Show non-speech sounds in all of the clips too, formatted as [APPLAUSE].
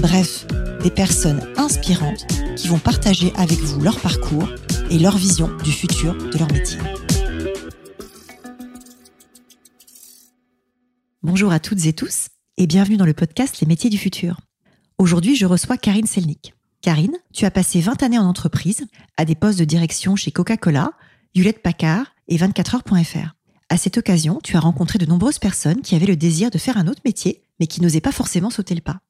bref, des personnes inspirantes qui vont partager avec vous leur parcours et leur vision du futur de leur métier. Bonjour à toutes et tous et bienvenue dans le podcast Les métiers du futur. Aujourd'hui, je reçois Karine Selnik. Karine, tu as passé 20 années en entreprise, à des postes de direction chez Coca-Cola, Hewlett Packard et 24heures.fr. À cette occasion, tu as rencontré de nombreuses personnes qui avaient le désir de faire un autre métier, mais qui n'osaient pas forcément sauter le pas.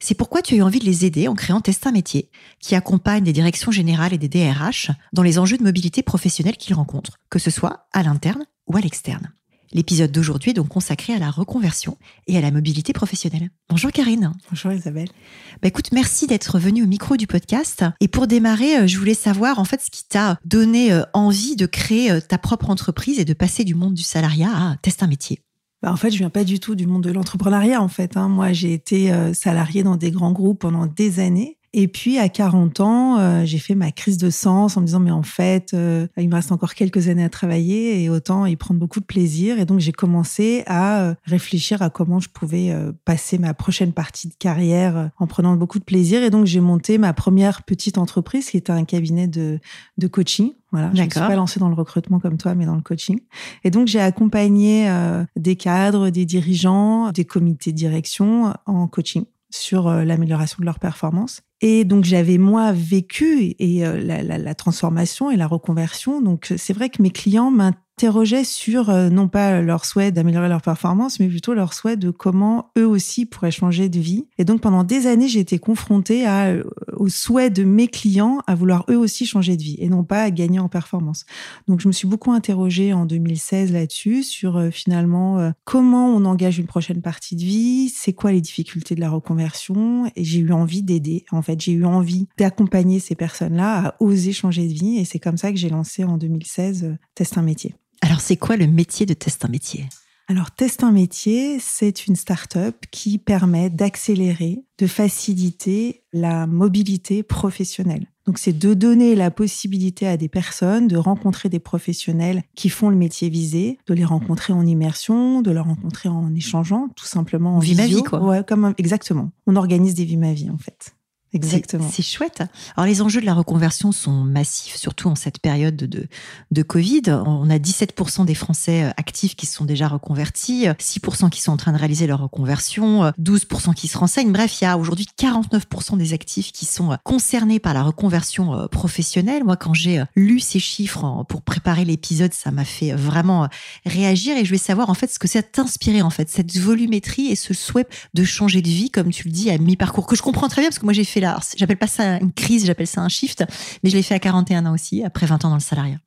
C'est pourquoi tu as eu envie de les aider en créant Testin Métier, qui accompagne des directions générales et des DRH dans les enjeux de mobilité professionnelle qu'ils rencontrent, que ce soit à l'interne ou à l'externe. L'épisode d'aujourd'hui est donc consacré à la reconversion et à la mobilité professionnelle. Bonjour Karine. Bonjour Isabelle. Bah écoute, merci d'être venue au micro du podcast. Et pour démarrer, euh, je voulais savoir en fait ce qui t'a donné euh, envie de créer euh, ta propre entreprise et de passer du monde du salariat à tester un métier. Bah en fait, je viens pas du tout du monde de l'entrepreneuriat. En fait, hein. moi, j'ai été salariée dans des grands groupes pendant des années. Et puis à 40 ans, euh, j'ai fait ma crise de sens en me disant mais en fait, euh, il me reste encore quelques années à travailler et autant y prendre beaucoup de plaisir. Et donc j'ai commencé à euh, réfléchir à comment je pouvais passer ma prochaine partie de carrière en prenant beaucoup de plaisir. Et donc j'ai monté ma première petite entreprise qui était un cabinet de, de coaching. Voilà, je ne suis pas lancée dans le recrutement comme toi, mais dans le coaching. Et donc j'ai accompagné des cadres, des dirigeants, des comités de direction en coaching sur l'amélioration de leur performance. Et donc j'avais moi vécu et euh, la, transformation et la reconversion. Donc c'est vrai que mes clients m'interrogeaient sur euh, non pas leur souhait d'améliorer leur performance, mais plutôt leur souhait de comment eux aussi pourraient changer de vie. Et donc pendant des années, j'ai été confrontée à, euh, au souhait de mes clients à vouloir eux aussi changer de vie et non pas à gagner en performance. Donc je me suis beaucoup interrogée en 2016 là-dessus sur finalement comment on engage une prochaine partie de vie, c'est quoi les difficultés de la reconversion et j'ai eu envie d'aider en fait, j'ai eu envie d'accompagner ces personnes-là à oser changer de vie. Et c'est comme ça que j'ai lancé en 2016 euh, Test un métier. Alors, c'est quoi le métier de Test un métier? Alors, Test un métier, c'est une start-up qui permet d'accélérer, de faciliter la mobilité professionnelle. Donc, c'est de donner la possibilité à des personnes de rencontrer des professionnels qui font le métier visé, de les rencontrer en immersion, de les rencontrer en échangeant, tout simplement en vie ma vie, quoi. Ouais, comme exactement. On organise des vies ma vie, en fait. Exactement. C'est chouette. Alors les enjeux de la reconversion sont massifs, surtout en cette période de, de Covid. On a 17% des Français euh, actifs qui se sont déjà reconvertis, 6% qui sont en train de réaliser leur reconversion, 12% qui se renseignent. Bref, il y a aujourd'hui 49% des actifs qui sont euh, concernés par la reconversion euh, professionnelle. Moi, quand j'ai lu ces chiffres pour préparer l'épisode, ça m'a fait vraiment réagir et je vais savoir en fait ce que ça t'inspirer en fait, cette volumétrie et ce souhait de changer de vie, comme tu le dis, à mi-parcours, que je comprends très bien parce que moi j'ai fait J'appelle pas ça une crise, j'appelle ça un shift, mais je l'ai fait à 41 ans aussi, après 20 ans dans le salariat.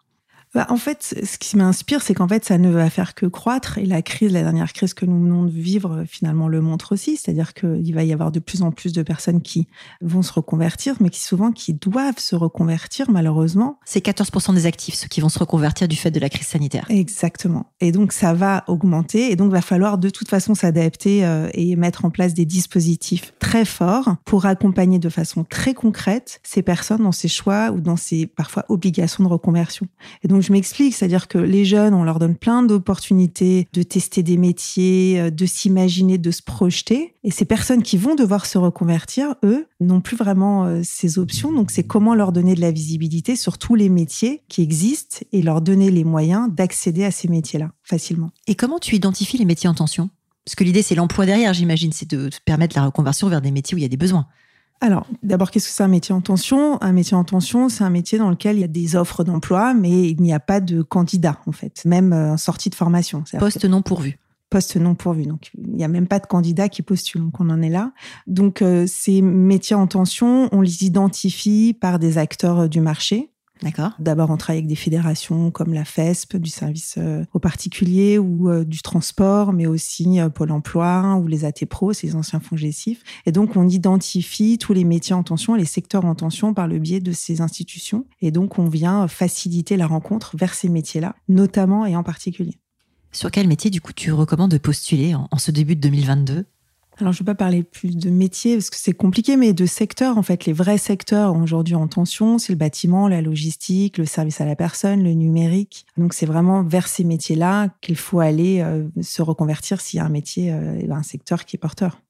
Bah, en fait, ce qui m'inspire, c'est qu'en fait, ça ne va faire que croître. Et la crise, la dernière crise que nous venons de vivre, finalement, le montre aussi. C'est-à-dire qu'il va y avoir de plus en plus de personnes qui vont se reconvertir, mais qui souvent qui doivent se reconvertir, malheureusement. C'est 14% des actifs, ceux qui vont se reconvertir du fait de la crise sanitaire. Exactement. Et donc, ça va augmenter. Et donc, va falloir de toute façon s'adapter euh, et mettre en place des dispositifs très forts pour accompagner de façon très concrète ces personnes dans ces choix ou dans ces parfois obligations de reconversion. Et donc, je m'explique, c'est-à-dire que les jeunes, on leur donne plein d'opportunités de tester des métiers, euh, de s'imaginer, de se projeter. Et ces personnes qui vont devoir se reconvertir, eux, n'ont plus vraiment euh, ces options. Donc, c'est comment leur donner de la visibilité sur tous les métiers qui existent et leur donner les moyens d'accéder à ces métiers-là facilement. Et comment tu identifies les métiers en tension? Parce que l'idée, c'est l'emploi derrière, j'imagine, c'est de permettre la reconversion vers des métiers où il y a des besoins. Alors, d'abord, qu'est-ce que c'est un métier en tension? Un métier en tension, c'est un métier dans lequel il y a des offres d'emploi, mais il n'y a pas de candidat, en fait, même en euh, sortie de formation. Poste non pourvu. Poste non pourvu. Donc, il n'y a même pas de candidat qui postule. Donc, on en est là. Donc, euh, ces métiers en tension, on les identifie par des acteurs euh, du marché. D'accord. D'abord, on travaille avec des fédérations comme la FESP, du service euh, aux particuliers ou euh, du transport, mais aussi euh, Pôle emploi ou les AT Pro, ces anciens fonds gestifs. Et donc, on identifie tous les métiers en tension, les secteurs en tension par le biais de ces institutions. Et donc, on vient faciliter la rencontre vers ces métiers-là, notamment et en particulier. Sur quel métier, du coup, tu recommandes de postuler en, en ce début de 2022 alors, je ne vais pas parler plus de métiers parce que c'est compliqué, mais de secteurs. En fait, les vrais secteurs aujourd'hui en tension, c'est le bâtiment, la logistique, le service à la personne, le numérique. Donc, c'est vraiment vers ces métiers-là qu'il faut aller euh, se reconvertir s'il y a un métier, euh, un secteur qui est porteur.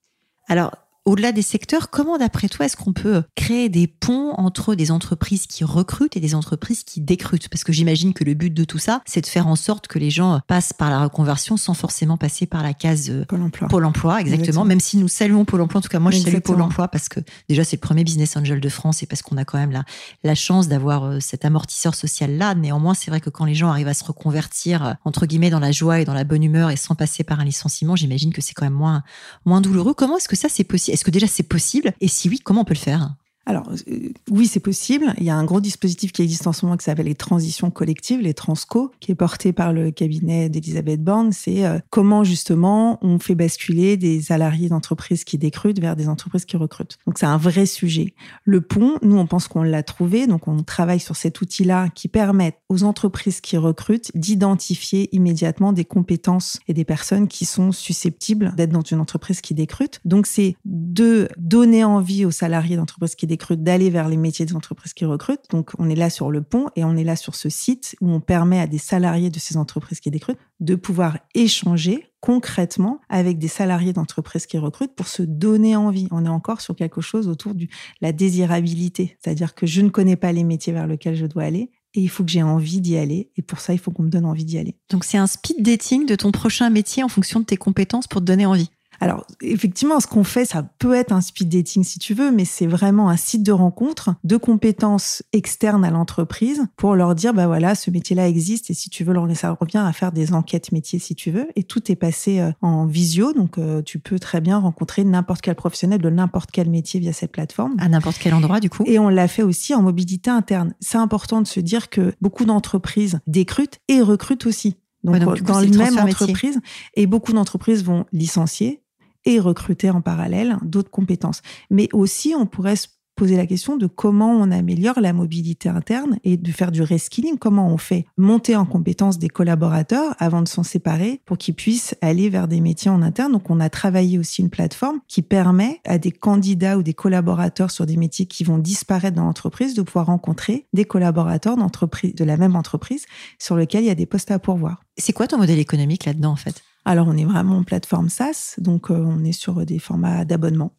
Alors, au-delà des secteurs, comment d'après toi est-ce qu'on peut créer des ponts entre des entreprises qui recrutent et des entreprises qui décrutent? Parce que j'imagine que le but de tout ça, c'est de faire en sorte que les gens passent par la reconversion sans forcément passer par la case euh, Pôle emploi. Pôle emploi, exactement. Même si nous saluons Pôle emploi, en tout cas moi je salue Pôle emploi parce que déjà c'est le premier business angel de France et parce qu'on a quand même la, la chance d'avoir euh, cet amortisseur social là. Néanmoins, c'est vrai que quand les gens arrivent à se reconvertir euh, entre guillemets dans la joie et dans la bonne humeur et sans passer par un licenciement, j'imagine que c'est quand même moins moins douloureux. Comment est-ce que ça c'est possible? Est-ce que déjà c'est possible? Et si oui, comment on peut le faire? Alors, euh, oui, c'est possible. Il y a un gros dispositif qui existe en ce moment qui s'appelle les transitions collectives, les Transco, qui est porté par le cabinet d'Elisabeth Borne. C'est euh, comment, justement, on fait basculer des salariés d'entreprises qui décrutent vers des entreprises qui recrutent. Donc, c'est un vrai sujet. Le pont, nous, on pense qu'on l'a trouvé. Donc, on travaille sur cet outil-là qui permet aux entreprises qui recrutent d'identifier immédiatement des compétences et des personnes qui sont susceptibles d'être dans une entreprise qui décrute. Donc, c'est de donner envie aux salariés d'entreprises qui d'aller vers les métiers des entreprises qui recrutent. Donc, on est là sur le pont et on est là sur ce site où on permet à des salariés de ces entreprises qui décrutent de pouvoir échanger concrètement avec des salariés d'entreprises qui recrutent pour se donner envie. On est encore sur quelque chose autour de la désirabilité, c'est-à-dire que je ne connais pas les métiers vers lesquels je dois aller et il faut que j'ai envie d'y aller. Et pour ça, il faut qu'on me donne envie d'y aller. Donc, c'est un speed dating de ton prochain métier en fonction de tes compétences pour te donner envie. Alors, effectivement, ce qu'on fait, ça peut être un speed dating si tu veux, mais c'est vraiment un site de rencontre de compétences externes à l'entreprise pour leur dire, bah voilà, ce métier-là existe et si tu veux, ça revient à faire des enquêtes métiers si tu veux. Et tout est passé euh, en visio, donc euh, tu peux très bien rencontrer n'importe quel professionnel de n'importe quel métier via cette plateforme. À n'importe quel endroit, du coup. Et on l'a fait aussi en mobilité interne. C'est important de se dire que beaucoup d'entreprises décrutent et recrutent aussi. Donc, dans la même entreprise, et beaucoup d'entreprises vont licencier, et recruter en parallèle d'autres compétences. Mais aussi, on pourrait se poser la question de comment on améliore la mobilité interne et de faire du reskilling, comment on fait monter en compétence des collaborateurs avant de s'en séparer pour qu'ils puissent aller vers des métiers en interne. Donc on a travaillé aussi une plateforme qui permet à des candidats ou des collaborateurs sur des métiers qui vont disparaître dans l'entreprise de pouvoir rencontrer des collaborateurs d'entreprise de la même entreprise sur lequel il y a des postes à pourvoir. C'est quoi ton modèle économique là-dedans en fait? Alors, on est vraiment en plateforme SaaS, donc euh, on est sur des formats d'abonnement.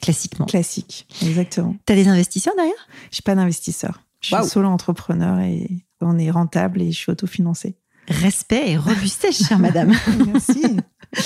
Classiquement. Classique, exactement. Tu as des investisseurs derrière? Je pas d'investisseurs. Je suis solo entrepreneur et on est rentable et je suis autofinancée. Respect et robustesse, chère [LAUGHS] madame. Merci. [LAUGHS]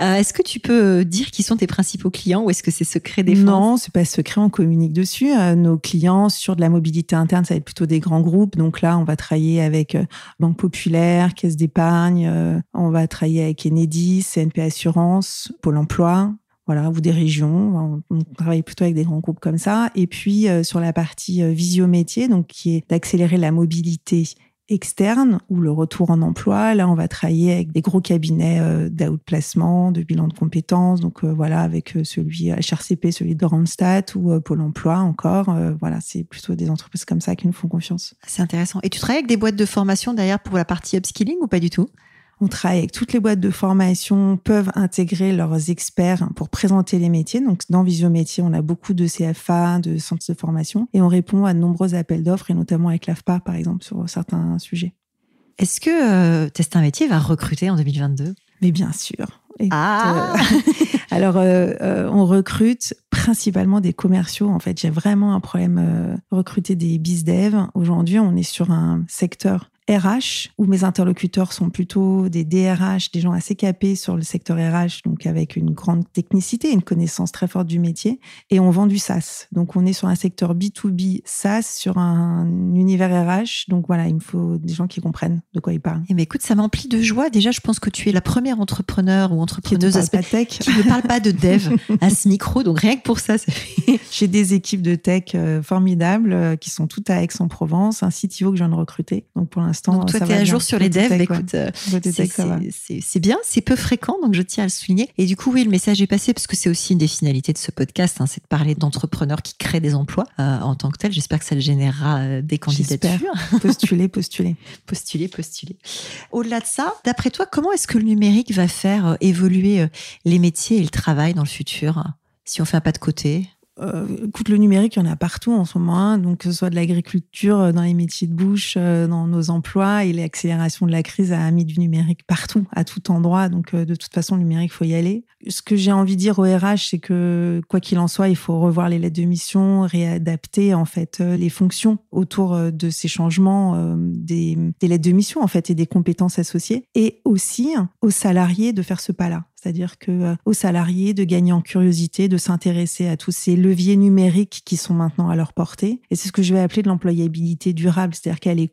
Euh, est-ce que tu peux dire qui sont tes principaux clients ou est-ce que c'est secret défense? Non, c'est pas secret, on communique dessus. Euh, nos clients sur de la mobilité interne, ça va être plutôt des grands groupes. Donc là, on va travailler avec euh, Banque Populaire, Caisse d'épargne, on va travailler avec Enedis, CNP Assurance, Pôle Emploi, voilà, ou des régions. On travaille plutôt avec des grands groupes comme ça. Et puis sur la partie visio métier, donc qui est d'accélérer la mobilité externe ou le retour en emploi. Là, on va travailler avec des gros cabinets euh, d'outplacement, de bilan de compétences. Donc euh, voilà, avec euh, celui HRCP, celui de Randstad ou Pôle Emploi encore. voilà, c'est plutôt des entreprises comme ça qui nous font confiance. C'est intéressant. Et tu travailles avec des boîtes de formation derrière pour la partie upskilling ou pas du tout? On travaille avec toutes les boîtes de formation, peuvent intégrer leurs experts pour présenter les métiers. Donc, dans Visio Métier, on a beaucoup de CFA, de centres de formation, et on répond à de nombreux appels d'offres, et notamment avec l'AFPA, par exemple, sur certains sujets. Est-ce que euh, Test un métier va recruter en 2022 Mais bien sûr. ah euh, [LAUGHS] Alors, euh, on recrute principalement des commerciaux. En fait, j'ai vraiment un problème recruter des biz dev. Aujourd'hui, on est sur un secteur RH, où mes interlocuteurs sont plutôt des DRH, des gens assez capés sur le secteur RH, donc avec une grande technicité, une connaissance très forte du métier, et on vend du SaaS. Donc on est sur un secteur B2B SaaS, sur un univers RH. Donc voilà, il me faut des gens qui comprennent de quoi ils parlent. Et eh mais ben, écoute, ça m'emplit de joie. Déjà, je pense que tu es la première entrepreneur ou entrepreneuse qui pas tech. qui ne parle pas de dev [LAUGHS] à ce micro. Donc rien que pour ça, ça fait... [LAUGHS] j'ai des équipes de tech euh, formidables euh, qui sont toutes à Aix-en-Provence, un CTO que je viens de recruter. Donc pour l'instant, donc toi, tu es à jour sur les devs. Écoute, euh, c'est bien, c'est peu fréquent, donc je tiens à le souligner. Et du coup, oui, le message est passé parce que c'est aussi une des finalités de ce podcast, hein, c'est de parler d'entrepreneurs qui créent des emplois en tant que tel. J'espère que ça générera des candidatures. postuler, [LAUGHS] postuler, postuler, postuler. Au-delà de ça, d'après toi, comment est-ce que le numérique va faire évoluer les métiers et le travail dans le futur si on fait un pas de côté? Euh, écoute, le numérique, il y en a partout en ce moment, hein. donc que ce soit de l'agriculture, euh, dans les métiers de bouche, euh, dans nos emplois, et l'accélération de la crise a mis du numérique partout, à tout endroit. Donc, de toute façon, le numérique, faut y aller. Ce que j'ai envie de dire au RH, c'est que quoi qu'il en soit, il faut revoir les lettres de mission, réadapter en fait les fonctions autour de ces changements des, des lettres de mission en fait et des compétences associées, et aussi aux salariés de faire ce pas-là c'est-à-dire que euh, aux salariés de gagner en curiosité, de s'intéresser à tous ces leviers numériques qui sont maintenant à leur portée. Et c'est ce que je vais appeler de l'employabilité durable, c'est-à-dire qu'elle est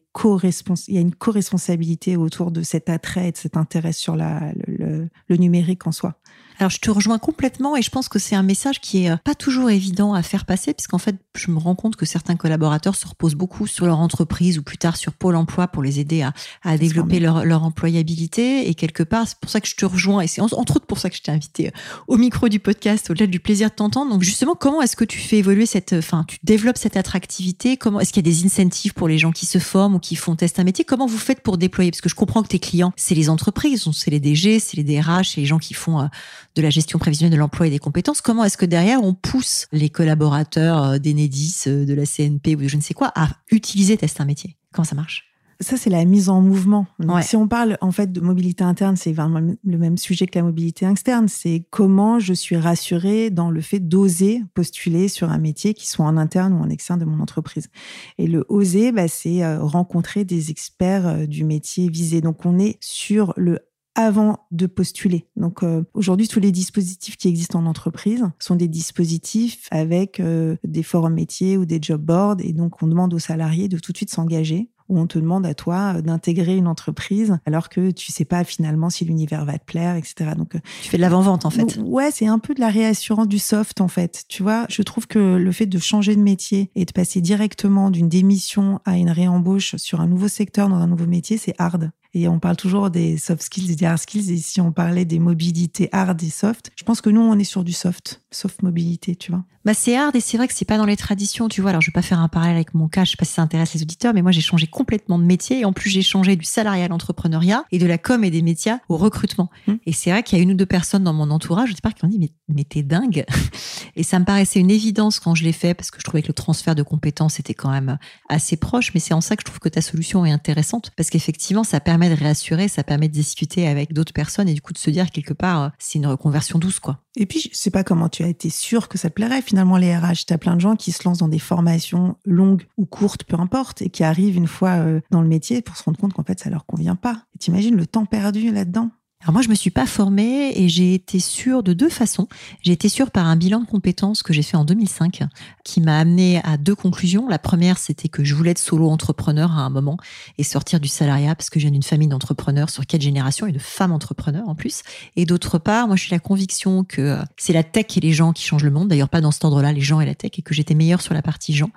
il y a une co-responsabilité autour de cet attrait et de cet intérêt sur la, le, le numérique en soi. Alors je te rejoins complètement et je pense que c'est un message qui est euh, pas toujours évident à faire passer puisqu'en fait je me rends compte que certains collaborateurs se reposent beaucoup sur leur entreprise ou plus tard sur Pôle Emploi pour les aider à, à développer leur, leur, employabilité et quelque part c'est pour ça que je te rejoins et c'est entre autres pour ça que je t'ai invité euh, au micro du podcast au-delà du plaisir de t'entendre. Donc justement comment est-ce que tu fais évoluer cette, enfin tu développes cette attractivité? Comment est-ce qu'il y a des incentives pour les gens qui se forment ou qui font tester un métier? Comment vous faites pour déployer? Parce que je comprends que tes clients c'est les entreprises, c'est les DG, c'est les DRH, c'est les gens qui font euh, de la gestion prévisionnelle de l'emploi et des compétences, comment est-ce que derrière on pousse les collaborateurs euh, d'Enedis, euh, de la CNP ou de je ne sais quoi à utiliser Test un métier? Comment ça marche? Ça, c'est la mise en mouvement. Si on parle en fait de mobilité interne, c'est vraiment le même sujet que la mobilité externe. C'est comment je suis rassurée dans le fait d'oser postuler sur un métier qui soit en interne ou en externe de mon entreprise. Et le oser, bah, c'est rencontrer des experts du métier visé. Donc, on est sur le avant de postuler. Donc euh, aujourd'hui, tous les dispositifs qui existent en entreprise sont des dispositifs avec euh, des forums métiers ou des job boards. Et donc, on demande aux salariés de tout de suite s'engager ou on te demande à toi euh, d'intégrer une entreprise alors que tu sais pas finalement si l'univers va te plaire, etc. Donc tu fais de l'avant-vente en fait. Ouais, c'est un peu de la réassurance du soft en fait. Tu vois, je trouve que le fait de changer de métier et de passer directement d'une démission à une réembauche sur un nouveau secteur dans un nouveau métier, c'est hard. Et on parle toujours des soft skills et des hard skills. Et si on parlait des mobilités hard et soft, je pense que nous, on est sur du soft, soft mobilité, tu vois. Bah, c'est hard et c'est vrai que c'est pas dans les traditions, tu vois. Alors, je vais pas faire un parallèle avec mon cas, je sais pas si ça intéresse les auditeurs, mais moi, j'ai changé complètement de métier. Et en plus, j'ai changé du salariat à l'entrepreneuriat et de la com et des métiers au recrutement. Mmh. Et c'est vrai qu'il y a une ou deux personnes dans mon entourage, je sais pas, qui ont dit, mais, mais t'es dingue. [LAUGHS] et ça me paraissait une évidence quand je l'ai fait parce que je trouvais que le transfert de compétences était quand même assez proche. Mais c'est en ça que je trouve que ta solution est intéressante parce qu'effectivement, ça permet de réassurer, ça permet de discuter avec d'autres personnes et du coup de se dire quelque part, euh, c'est une reconversion douce, quoi. Et puis, je sais pas comment tu as été sûr que ça te plairait finalement les RH. Tu as plein de gens qui se lancent dans des formations longues ou courtes, peu importe, et qui arrivent une fois euh, dans le métier pour se rendre compte qu'en fait, ça leur convient pas. Et t'imagines le temps perdu là-dedans? Alors moi, je me suis pas formée et j'ai été sûre de deux façons. J'ai été sûre par un bilan de compétences que j'ai fait en 2005, qui m'a amené à deux conclusions. La première, c'était que je voulais être solo entrepreneur à un moment et sortir du salariat parce que je viens d'une famille d'entrepreneurs sur quatre générations et de femmes entrepreneurs en plus. Et d'autre part, moi, je suis la conviction que c'est la tech et les gens qui changent le monde. D'ailleurs, pas dans cet ordre-là, les gens et la tech, et que j'étais meilleure sur la partie gens.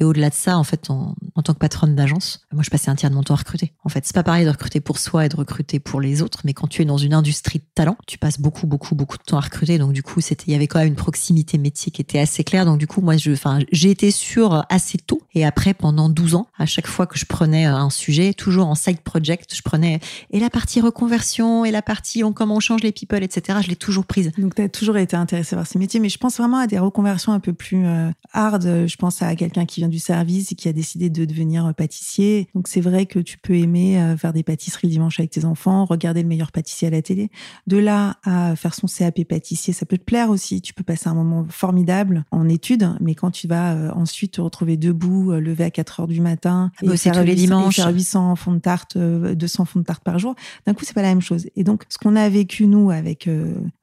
Et au-delà de ça, en fait, en, en tant que patronne d'agence, moi, je passais un tiers de mon temps à recruter. En fait, c'est pas pareil de recruter pour soi et de recruter pour les autres, mais quand tu es dans une industrie de talent. Tu passes beaucoup, beaucoup, beaucoup de temps à recruter. Donc, du coup, il y avait quand même une proximité métier qui était assez claire. Donc, du coup, moi, j'ai été sûre assez tôt. Et après, pendant 12 ans, à chaque fois que je prenais un sujet, toujours en side project, je prenais, et la partie reconversion, et la partie on, comment on change les people, etc. Je l'ai toujours prise. Donc, tu as toujours été intéressée par ces métiers. Mais je pense vraiment à des reconversions un peu plus euh, hard. Je pense à quelqu'un qui vient du service et qui a décidé de devenir pâtissier. Donc, c'est vrai que tu peux aimer euh, faire des pâtisseries le dimanche avec tes enfants, regarder le meilleur pâtissier à la télé. De là à faire son CAP pâtissier, ça peut te plaire aussi. Tu peux passer un moment formidable en études, mais quand tu vas euh, ensuite te retrouver debout, euh, lever à 4 heures du matin, et faire, tous les dimanches. faire 800 fonds de tarte, 200 fonds de tarte par jour, d'un coup, c'est pas la même chose. Et donc, ce qu'on a vécu, nous, avec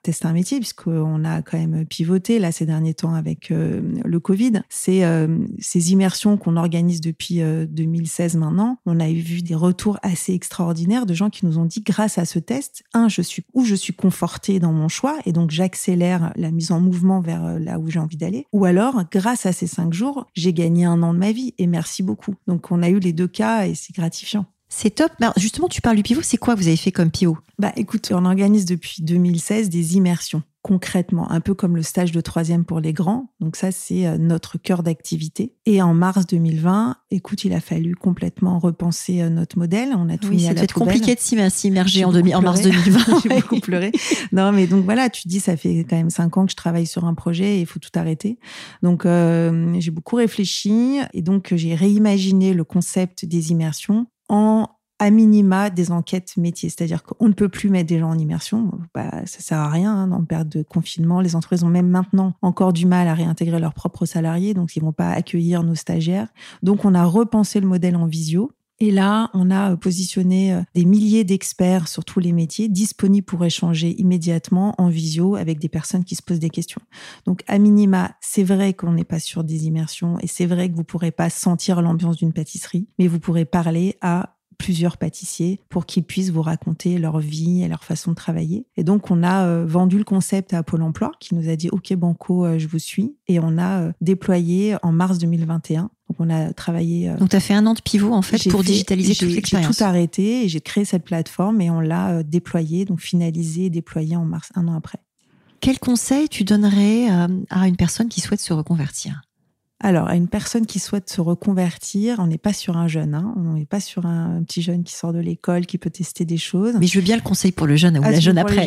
Tester un métier, puisqu'on a quand même pivoté, là, ces derniers temps avec le Covid, c'est ces immersions qu'on organise depuis 2016 maintenant. On a vu des retours assez extraordinaires de gens qui nous ont dit, grâce à ce test, un, je suis où je suis conforté dans mon choix et donc j'accélère la mise en mouvement vers euh, là où j'ai envie d'aller. Ou alors, grâce à ces cinq jours, j'ai gagné un an de ma vie et merci beaucoup. Donc on a eu les deux cas et c'est gratifiant. C'est top. justement, tu parles du pivot. C'est quoi vous avez fait comme pivot? Bah, écoute, on organise depuis 2016 des immersions concrètement, un peu comme le stage de troisième pour les grands. Donc ça, c'est euh, notre cœur d'activité. Et en mars 2020, écoute, il a fallu complètement repenser euh, notre modèle. On a tout mis à la être compliqué de s'immerger en, en, mars 2020. [LAUGHS] J'ai beaucoup pleuré. Non, mais donc voilà, tu dis, ça fait quand même cinq ans que je travaille sur un projet et il faut tout arrêter. Donc euh, j'ai beaucoup réfléchi et donc j'ai réimaginé le concept des immersions en à minima des enquêtes métiers. C'est-à-dire qu'on ne peut plus mettre des gens en immersion. Bah, ça sert à rien hein, dans le période de confinement. Les entreprises ont même maintenant encore du mal à réintégrer leurs propres salariés, donc ils vont pas accueillir nos stagiaires. Donc on a repensé le modèle en visio. Et là, on a positionné euh, des milliers d'experts sur tous les métiers disponibles pour échanger immédiatement en visio avec des personnes qui se posent des questions. Donc, à minima, c'est vrai qu'on n'est pas sur des immersions et c'est vrai que vous pourrez pas sentir l'ambiance d'une pâtisserie, mais vous pourrez parler à plusieurs pâtissiers pour qu'ils puissent vous raconter leur vie et leur façon de travailler. Et donc, on a euh, vendu le concept à Pôle emploi qui nous a dit OK, Banco, euh, je vous suis. Et on a euh, déployé en mars 2021. Donc, on a travaillé. donc, tu as fait un an de pivot, en fait, pour digitaliser toute l'expérience. J'ai tout arrêté et j'ai créé cette plateforme et on l'a déployée, donc finalisée et déployée en mars, un an après. Quel conseil tu donnerais à une personne qui souhaite se reconvertir? Alors, à une personne qui souhaite se reconvertir, on n'est pas sur un jeune, hein. on n'est pas sur un petit jeune qui sort de l'école, qui peut tester des choses. Mais je veux bien le conseil pour le jeune ou ah, la jeune après.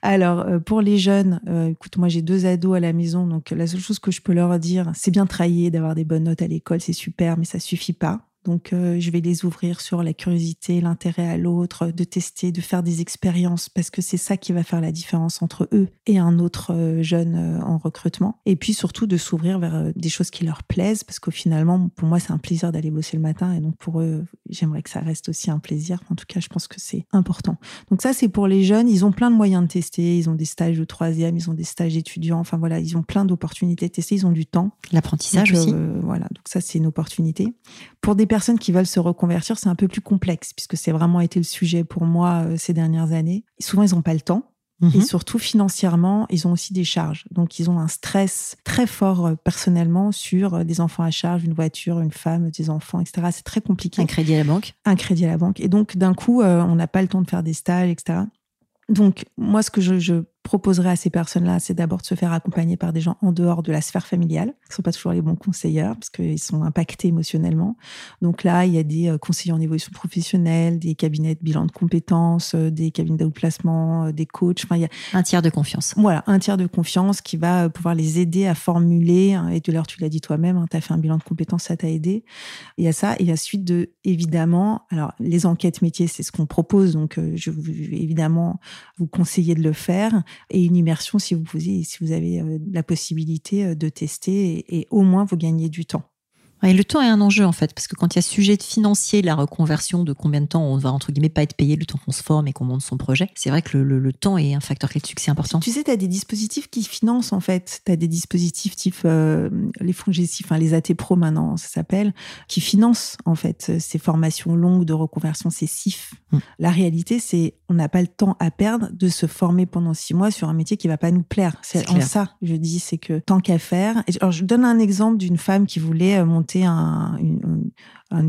Alors, euh, pour les jeunes, euh, écoute, moi j'ai deux ados à la maison, donc la seule chose que je peux leur dire, c'est bien travailler, d'avoir des bonnes notes à l'école, c'est super, mais ça suffit pas. Donc, euh, je vais les ouvrir sur la curiosité, l'intérêt à l'autre, de tester, de faire des expériences, parce que c'est ça qui va faire la différence entre eux et un autre euh, jeune euh, en recrutement. Et puis surtout de s'ouvrir vers des choses qui leur plaisent, parce qu'au finalement, pour moi, c'est un plaisir d'aller bosser le matin, et donc pour eux, j'aimerais que ça reste aussi un plaisir. En tout cas, je pense que c'est important. Donc ça, c'est pour les jeunes. Ils ont plein de moyens de tester. Ils ont des stages de troisième, ils ont des stages étudiants. Enfin voilà, ils ont plein d'opportunités de tester. Ils ont du temps. L'apprentissage aussi. voilà, donc ça, c'est une opportunité. Pour des personnes qui veulent se reconvertir, c'est un peu plus complexe puisque c'est vraiment été le sujet pour moi euh, ces dernières années. souvent, ils n'ont pas le temps. Et mhm. surtout, financièrement, ils ont aussi des charges. Donc, ils ont un stress très fort euh, personnellement sur euh, des enfants à charge, une voiture, une femme, des enfants, etc. C'est très compliqué. Un crédit à la banque. Un crédit à la banque. Et donc, d'un coup, on n'a pas le temps de faire des stages, etc. Donc, moi, ce que je, je proposerais à ces personnes-là, c'est d'abord de se faire accompagner par des gens en dehors de la sphère familiale. Ils ne sont pas toujours les bons conseillers parce qu'ils sont impactés émotionnellement. Donc là, il y a des euh, conseillers en évolution professionnelle, des cabinets de bilan de compétences, euh, des cabinets d'outplacement, euh, des coachs. Enfin, il y a un tiers de confiance. Voilà, un tiers de confiance qui va pouvoir les aider à formuler. Hein, et de l'heure, tu l'as dit toi-même, hein, tu as fait un bilan de compétences, ça t'a aidé. Il y a ça. Et ensuite, de, évidemment, alors les enquêtes métiers, c'est ce qu'on propose. Donc, je vais évidemment vous conseiller de le faire et une immersion si vous, avez euh, la possibilité euh, de tester et, au moins vous gagnez du temps. Et le temps est un enjeu en fait, parce que quand il y a sujet de financier, la reconversion, de combien de temps on va entre guillemets pas être payé le temps qu'on se forme et qu'on monte son projet, c'est vrai que le, temps est un facteur clé de succès important. Tu sais, tu as des dispositifs qui financent en fait. Tu as des dispositifs type euh, les fonds enfin les AT Pro maintenant, ça s'appelle, qui financent en fait ces formations longues de reconversion, ces CIF. Hum. La réalité, c'est on n'a pas le temps à perdre de se former pendant six mois sur un métier qui va pas nous plaire. C'est en ça, je dis, c'est que tant qu'à faire. alors, je donne un exemple d'une femme qui voulait euh, une,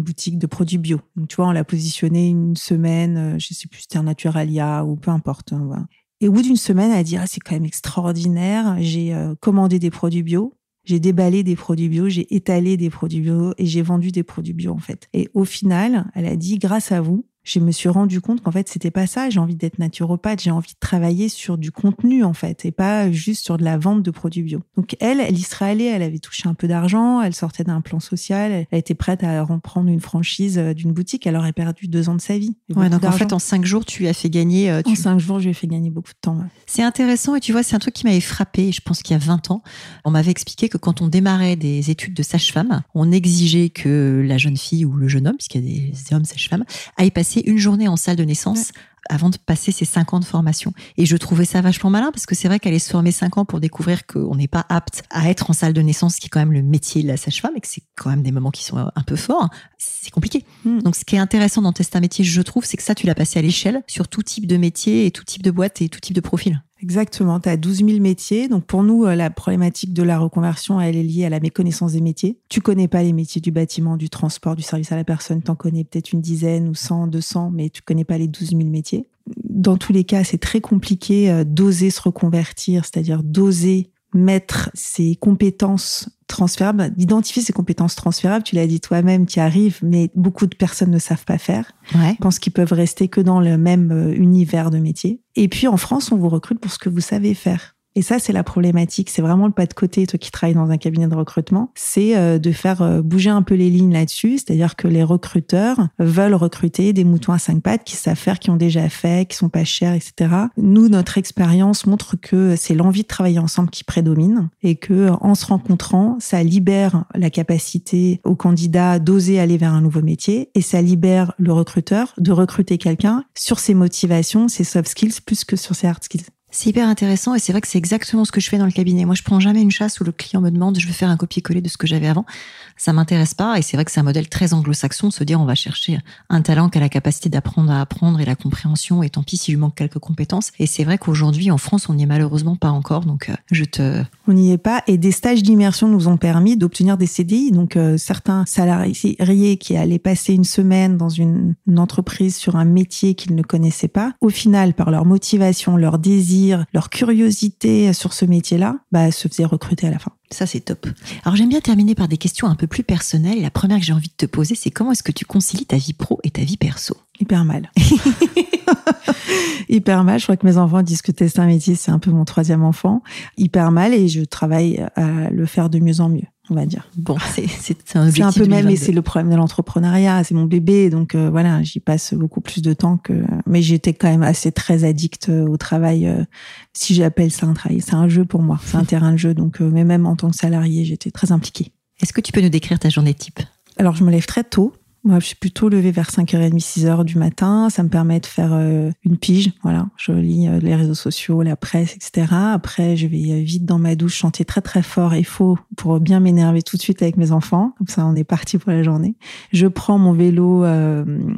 boutique de produits bio. Tu vois, on l'a positionné une semaine, euh, je sais plus, c'était un Naturalia ou peu importe. Hein, Et au bout d'une semaine, elle a dit, ah, c'est quand même extraordinaire. J'ai euh, commandé des produits bio. J'ai déballé des produits bio, j'ai étalé des produits bio et j'ai vendu des produits bio en fait. Et au final, elle a dit grâce à vous, je me suis rendu compte qu'en fait, c'était pas ça. J'ai envie d'être naturopathe, j'ai envie de travailler sur du contenu, en fait, et pas juste sur de la vente de produits bio. Donc, elle, elle y serait allée, elle avait touché un peu d'argent, elle sortait d'un plan social, elle était prête à reprendre une franchise euh, d'une boutique, elle aurait perdu deux ans de sa vie. Ouais, donc en fait, en cinq jours, tu lui as fait gagner. Euh, en cinq jours, je lui ai fait gagner beaucoup de temps. C'est intéressant, et tu vois, c'est un truc qui m'avait frappé, je pense qu'il y a 20 ans. On m'avait expliqué que quand on démarrait des études de sage-femme, on exigeait que la jeune fille ou le jeune homme, puisqu'il y a des hommes sage-femmes, aille passer une journée en salle de naissance avant de passer ses cinq ans de formation. Et je trouvais ça vachement malin parce que c'est vrai qu'aller se former cinq ans pour découvrir qu'on n'est pas apte à être en salle de naissance, qui est quand même le métier de la sage-femme et que c'est quand même des moments qui sont un peu forts, c'est compliqué. Hmm. Donc ce qui est intéressant dans Test un métier, je trouve, c'est que ça, tu l'as passé à l'échelle sur tout type de métier et tout type de boîte et tout type de profil. Exactement, tu as 12 000 métiers. Donc pour nous, euh, la problématique de la reconversion, elle est liée à la méconnaissance des métiers. Tu connais pas les métiers du bâtiment, du transport, du service à la personne. Tu en connais peut-être une dizaine ou 100, 200, mais tu connais pas les 12 000 métiers. Dans tous les cas, c'est très compliqué euh, d'oser se reconvertir, c'est-à-dire d'oser mettre ses compétences transférables, d'identifier ses compétences transférables. Tu l'as dit toi-même, tu arrives, mais beaucoup de personnes ne savent pas faire. Ouais. Pensent qu'ils peuvent rester que dans le même euh, univers de métier. Et puis en France, on vous recrute pour ce que vous savez faire. Et ça, c'est la problématique. C'est vraiment le pas de côté, toi qui travailles dans un cabinet de recrutement, c'est euh, de faire euh, bouger un peu les lignes là-dessus. C'est-à-dire que les recruteurs veulent recruter des moutons à cinq pattes qui savent faire, qui ont déjà fait, qui sont pas chers, etc. Nous, notre expérience montre que c'est l'envie de travailler ensemble qui prédomine et que en se rencontrant, ça libère la capacité au candidat d'oser aller vers un nouveau métier et ça libère le recruteur de recruter quelqu'un sur ses motivations, ses soft skills plus que sur ses hard skills. C'est hyper intéressant et c'est vrai que c'est exactement ce que je fais dans le cabinet. Moi, je prends jamais une chasse où le client me demande je veux faire un copier-coller de ce que j'avais avant. Ça m'intéresse pas et c'est vrai que c'est un modèle très anglo-saxon de se dire on va chercher un talent qui a la capacité d'apprendre à apprendre et la compréhension et tant pis s'il lui manque quelques compétences. Et c'est vrai qu'aujourd'hui en France, on n'y est malheureusement pas encore. Donc euh, je te on n'y est pas et des stages d'immersion nous ont permis d'obtenir des CDI. Donc euh, certains salariés qui allaient passer une semaine dans une entreprise sur un métier qu'ils ne connaissaient pas, au final par leur motivation, leur désir leur curiosité sur ce métier-là, bah, se faisait recruter à la fin. Ça, c'est top. Alors, j'aime bien terminer par des questions un peu plus personnelles. La première que j'ai envie de te poser, c'est comment est-ce que tu concilies ta vie pro et ta vie perso? Hyper mal. [LAUGHS] Hyper mal. Je crois que mes enfants disent que tester un métier, c'est un peu mon troisième enfant. Hyper mal et je travaille à le faire de mieux en mieux on va dire. Bon, [LAUGHS] c'est un, un peu même, et c'est le problème de l'entrepreneuriat, c'est mon bébé, donc euh, voilà, j'y passe beaucoup plus de temps que. Mais j'étais quand même assez très addict euh, au travail. Euh, si j'appelle ça un travail, c'est un jeu pour moi, c'est un terrain de jeu. Donc, mais même en tant que salarié, j'étais très impliquée. Est-ce que tu peux nous décrire ta journée type? Alors, je me lève très tôt. Moi, je suis plutôt levée vers 5h30, 6h du matin. Ça me permet de faire euh, une pige. Voilà, je lis euh, les réseaux sociaux, la presse, etc. Après, je vais euh, vite dans ma douche chanter très très fort et faux pour bien m'énerver tout de suite avec mes enfants. Comme ça, on est parti pour la journée. Je prends mon vélo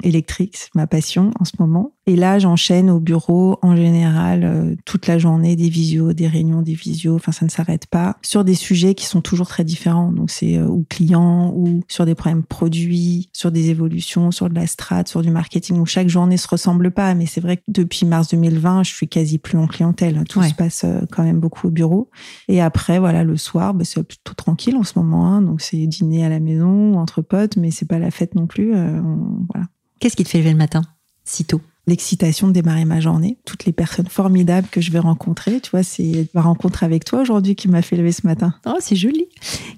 électrique, c'est ma passion en ce moment. Et là, j'enchaîne au bureau en général toute la journée, des visios, des réunions, des visios. Enfin, ça ne s'arrête pas sur des sujets qui sont toujours très différents. Donc, c'est ou clients ou sur des problèmes produits, sur des des évolutions sur de la strat, sur du marketing où chaque journée se ressemble pas. Mais c'est vrai que depuis mars 2020, je suis quasi plus en clientèle. Tout se passe euh, quand même beaucoup au bureau. Et après, voilà, le soir, bah, c'est plutôt tranquille en ce moment. Hein. Donc c'est dîner à la maison ou entre potes, mais c'est pas la fête non plus. Euh, voilà. Qu'est-ce qui te fait lever le matin si tôt? L'excitation de démarrer ma journée, toutes les personnes formidables que je vais rencontrer. Tu vois, c'est ma rencontre avec toi aujourd'hui qui m'a fait lever ce matin. Oh, c'est joli.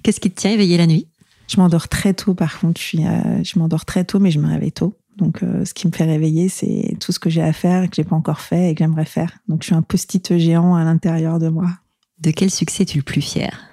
Qu'est-ce qui te tient éveillé la nuit? Je m'endors très tôt, par contre. Euh, je m'endors très tôt, mais je me réveille tôt. Donc, euh, ce qui me fait réveiller, c'est tout ce que j'ai à faire, que j'ai pas encore fait et que j'aimerais faire. Donc, je suis un post-it géant à l'intérieur de moi. De quel succès es-tu le plus fier?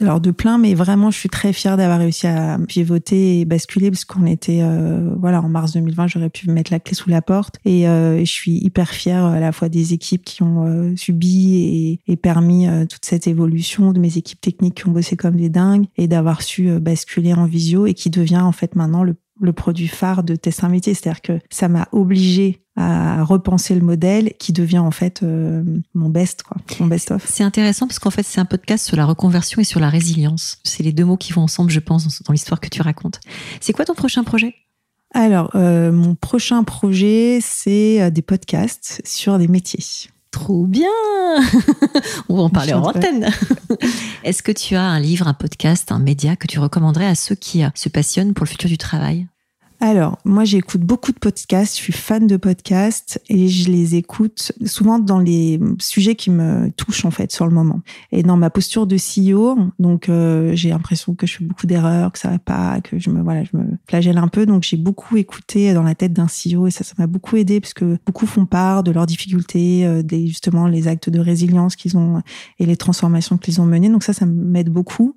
Alors de plein, mais vraiment, je suis très fière d'avoir réussi à pivoter et basculer parce qu'on était, euh, voilà, en mars 2020, j'aurais pu mettre la clé sous la porte. Et euh, je suis hyper fière à la fois des équipes qui ont euh, subi et, et permis toute cette évolution, de mes équipes techniques qui ont bossé comme des dingues et d'avoir su basculer en visio et qui devient en fait maintenant le le produit phare de Test un métier. C'est-à-dire que ça m'a obligé à repenser le modèle qui devient en fait euh, mon best, quoi, mon best-of. C'est intéressant parce qu'en fait, c'est un podcast sur la reconversion et sur la résilience. C'est les deux mots qui vont ensemble, je pense, dans l'histoire que tu racontes. C'est quoi ton prochain projet? Alors, euh, mon prochain projet, c'est euh, des podcasts sur des métiers. Trop bien [LAUGHS] On va en parler en antenne. Est-ce que tu as un livre, un podcast, un média que tu recommanderais à ceux qui se passionnent pour le futur du travail? Alors, moi, j'écoute beaucoup de podcasts. Je suis fan de podcasts et je les écoute souvent dans les sujets qui me touchent en fait sur le moment. Et dans ma posture de CEO, donc euh, j'ai l'impression que je fais beaucoup d'erreurs, que ça va pas, que je me voilà, je me flagelle un peu. Donc j'ai beaucoup écouté dans la tête d'un CEO et ça, ça m'a beaucoup aidé parce que beaucoup font part de leurs difficultés, euh, des justement les actes de résilience qu'ils ont et les transformations qu'ils ont menées. Donc ça, ça m'aide beaucoup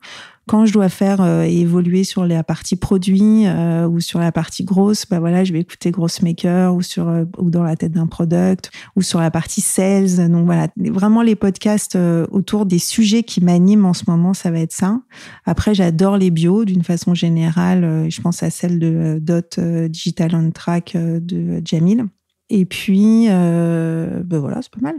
quand je dois faire euh, évoluer sur la partie produit euh, ou sur la partie grosse, bah voilà, je vais écouter Grossmaker ou sur euh, ou dans la tête d'un product ou sur la partie sales. Donc voilà, vraiment les podcasts autour des sujets qui m'animent en ce moment, ça va être ça. Après, j'adore les bios d'une façon générale. je pense à celle de Dot Digital on Track de Jamil. Et puis, ben voilà, c'est pas mal.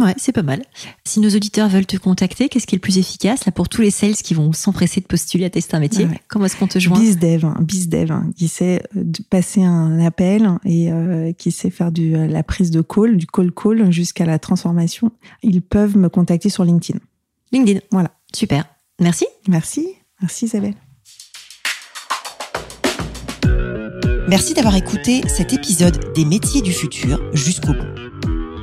Ouais, c'est pas mal. Si nos auditeurs veulent te contacter, qu'est-ce qui est le plus efficace là pour tous les sales qui vont s'empresser de postuler à tester un métier Comment est-ce qu'on te joint BizDev, hein, BizDev, hein, qui sait euh, passer un appel et euh, qui sait faire du, euh, la prise de call, du call call jusqu'à la transformation. Ils peuvent me contacter sur LinkedIn. LinkedIn, voilà. Super. Merci. Merci. Merci Isabelle. Merci d'avoir écouté cet épisode des métiers du futur jusqu'au bout.